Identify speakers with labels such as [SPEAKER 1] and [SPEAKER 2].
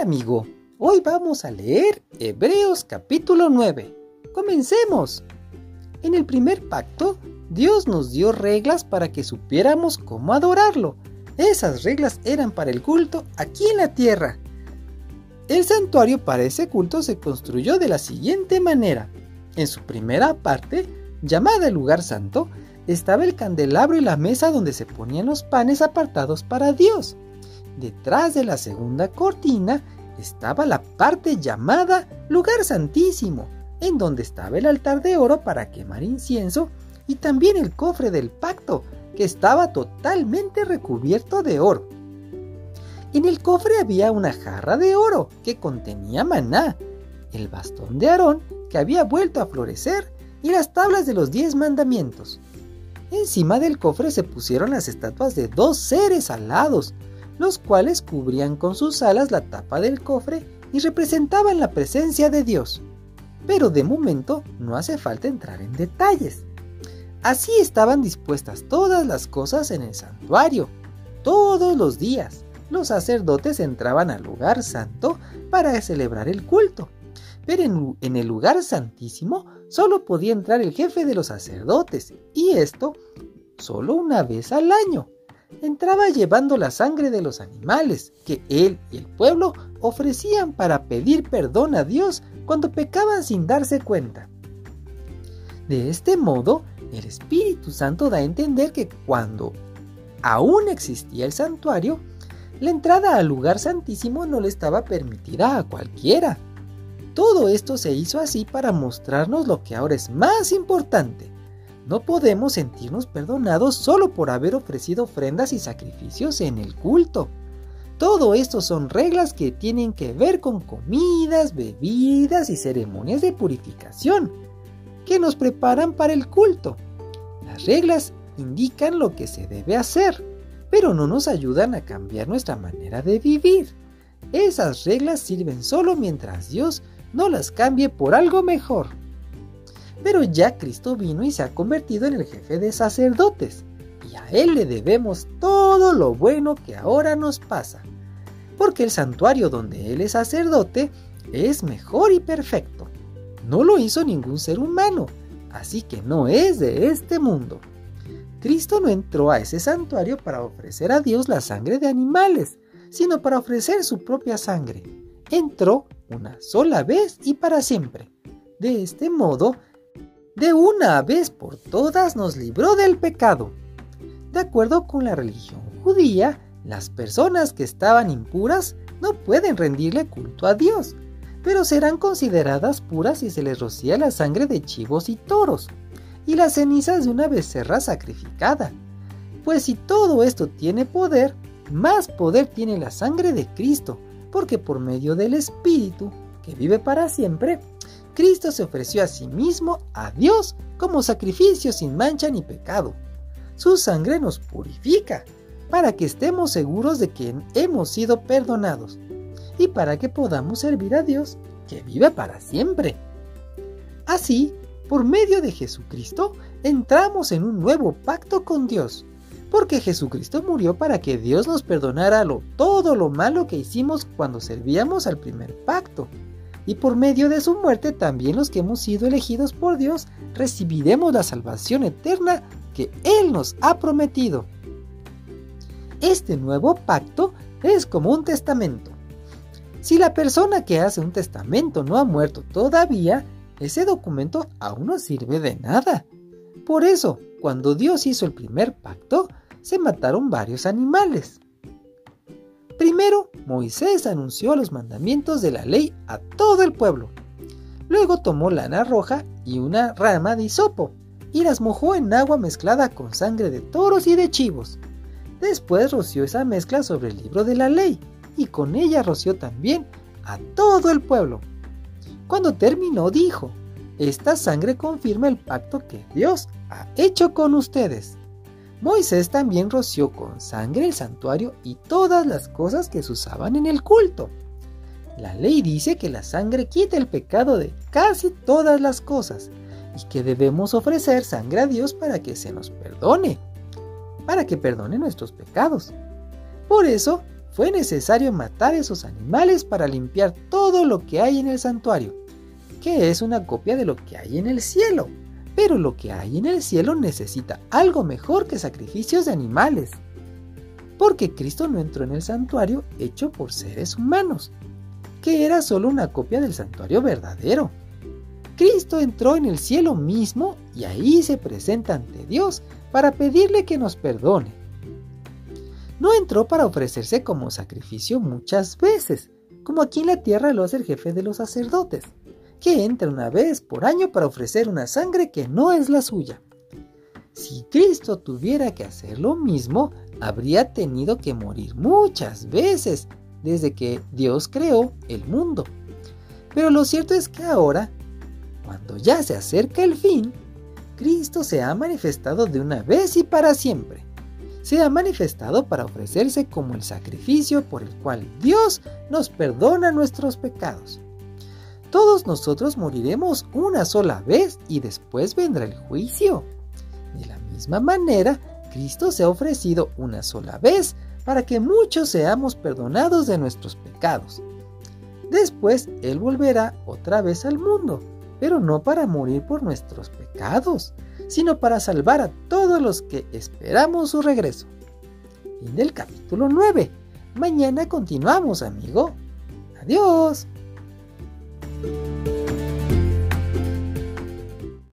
[SPEAKER 1] Amigo, hoy vamos a leer Hebreos capítulo 9. Comencemos. En el primer pacto, Dios nos dio reglas para que supiéramos cómo adorarlo. Esas reglas eran para el culto aquí en la tierra. El santuario para ese culto se construyó de la siguiente manera. En su primera parte, llamada el lugar santo, estaba el candelabro y la mesa donde se ponían los panes apartados para Dios. Detrás de la segunda cortina estaba la parte llamada lugar santísimo, en donde estaba el altar de oro para quemar incienso y también el cofre del pacto, que estaba totalmente recubierto de oro. En el cofre había una jarra de oro que contenía maná, el bastón de Aarón que había vuelto a florecer y las tablas de los diez mandamientos. Encima del cofre se pusieron las estatuas de dos seres alados, los cuales cubrían con sus alas la tapa del cofre y representaban la presencia de Dios. Pero de momento no hace falta entrar en detalles. Así estaban dispuestas todas las cosas en el santuario. Todos los días los sacerdotes entraban al lugar santo para celebrar el culto. Pero en, el lugar santísimo solo podía entrar el jefe de los sacerdotes, y esto solo una vez al año. Entraba llevando la sangre de los animales que él y el pueblo ofrecían para pedir perdón a Dios cuando pecaban sin darse cuenta. De este modo, el Espíritu Santo da a entender que cuando aún existía el santuario, la entrada al lugar santísimo no le estaba permitida a cualquiera. Todo esto se hizo así para mostrarnos lo que ahora es más importante. No podemos sentirnos perdonados solo por haber ofrecido ofrendas y sacrificios en el culto. Todo esto son reglas que tienen que ver con comidas, bebidas y ceremonias de purificación, que nos preparan para el culto. Las reglas indican lo que se debe hacer, pero no nos ayudan a cambiar nuestra manera de vivir. Esas reglas sirven solo mientras Dios no las cambie por algo mejor. Pero ya Cristo vino y se ha convertido en el jefe de sacerdotes, y a Él le debemos todo lo bueno que ahora nos pasa, porque el santuario donde Él es sacerdote es mejor y perfecto. No lo hizo ningún ser humano, así que no es de este mundo. Cristo no entró a ese santuario para ofrecer a Dios la sangre de animales, sino para ofrecer su propia sangre. Entró una sola vez y para siempre. De este modo, de una vez por todas nos libró del pecado. De acuerdo con la religión judía, las personas que estaban impuras no pueden rendirle culto a Dios, pero serán consideradas puras si se les rocía la sangre de chivos y toros y las cenizas de una becerra sacrificada. Pues si todo esto tiene poder, más poder tiene la sangre de Cristo, porque por medio del Espíritu, que vive para siempre, Cristo se ofreció a sí mismo a Dios como sacrificio sin mancha ni pecado. Su sangre nos purifica, para que estemos seguros de que hemos sido perdonados y para que podamos servir a Dios que vive para siempre. Así, por medio de Jesucristo, entramos en un nuevo pacto con Dios, porque Jesucristo murió para que Dios nos perdonara todo lo malo que hicimos cuando servíamos al primer pacto. Y por medio de su muerte también los que hemos sido elegidos por Dios recibiremos la salvación eterna que Él nos ha prometido. Este nuevo pacto es como un testamento. Si la persona que hace un testamento no ha muerto todavía, ese documento aún no sirve de nada. Por eso, cuando Dios hizo el primer pacto, se mataron varios animales. Primero, Moisés anunció los mandamientos de la ley a todo el pueblo. Luego tomó lana roja y una rama de hisopo y las mojó en agua mezclada con sangre de toros y de chivos. Después roció esa mezcla sobre el libro de la ley y con ella roció también a todo el pueblo. Cuando terminó dijo, esta sangre confirma el pacto que Dios ha hecho con ustedes. Moisés también roció con sangre el santuario y todas las cosas que se usaban en el culto. La ley dice que la sangre quita el pecado de casi todas las cosas y que debemos ofrecer sangre a Dios para que se nos perdone, para que perdone nuestros pecados. Por eso fue necesario matar esos animales para limpiar todo lo que hay en el santuario, que es una copia de lo que hay en el cielo. Pero lo que hay en el cielo necesita algo mejor que sacrificios de animales. Porque Cristo no entró en el santuario hecho por seres humanos, que era solo una copia del santuario verdadero. Cristo entró en el cielo mismo y ahí se presenta ante Dios para pedirle que nos perdone. No entró para ofrecerse como sacrificio muchas veces, como aquí en la tierra lo hace el jefe de los sacerdotes que entra una vez por año para ofrecer una sangre que no es la suya. Si Cristo tuviera que hacer lo mismo, habría tenido que morir muchas veces desde que Dios creó el mundo. Pero lo cierto es que ahora, cuando ya se acerca el fin, Cristo se ha manifestado de una vez y para siempre. Se ha manifestado para ofrecerse como el sacrificio por el cual Dios nos perdona nuestros pecados. Todos nosotros moriremos una sola vez y después vendrá el juicio. De la misma manera, Cristo se ha ofrecido una sola vez para que muchos seamos perdonados de nuestros pecados. Después Él volverá otra vez al mundo, pero no para morir por nuestros pecados, sino para salvar a todos los que esperamos su regreso. Fin del capítulo 9. Mañana continuamos, amigo. Adiós. Música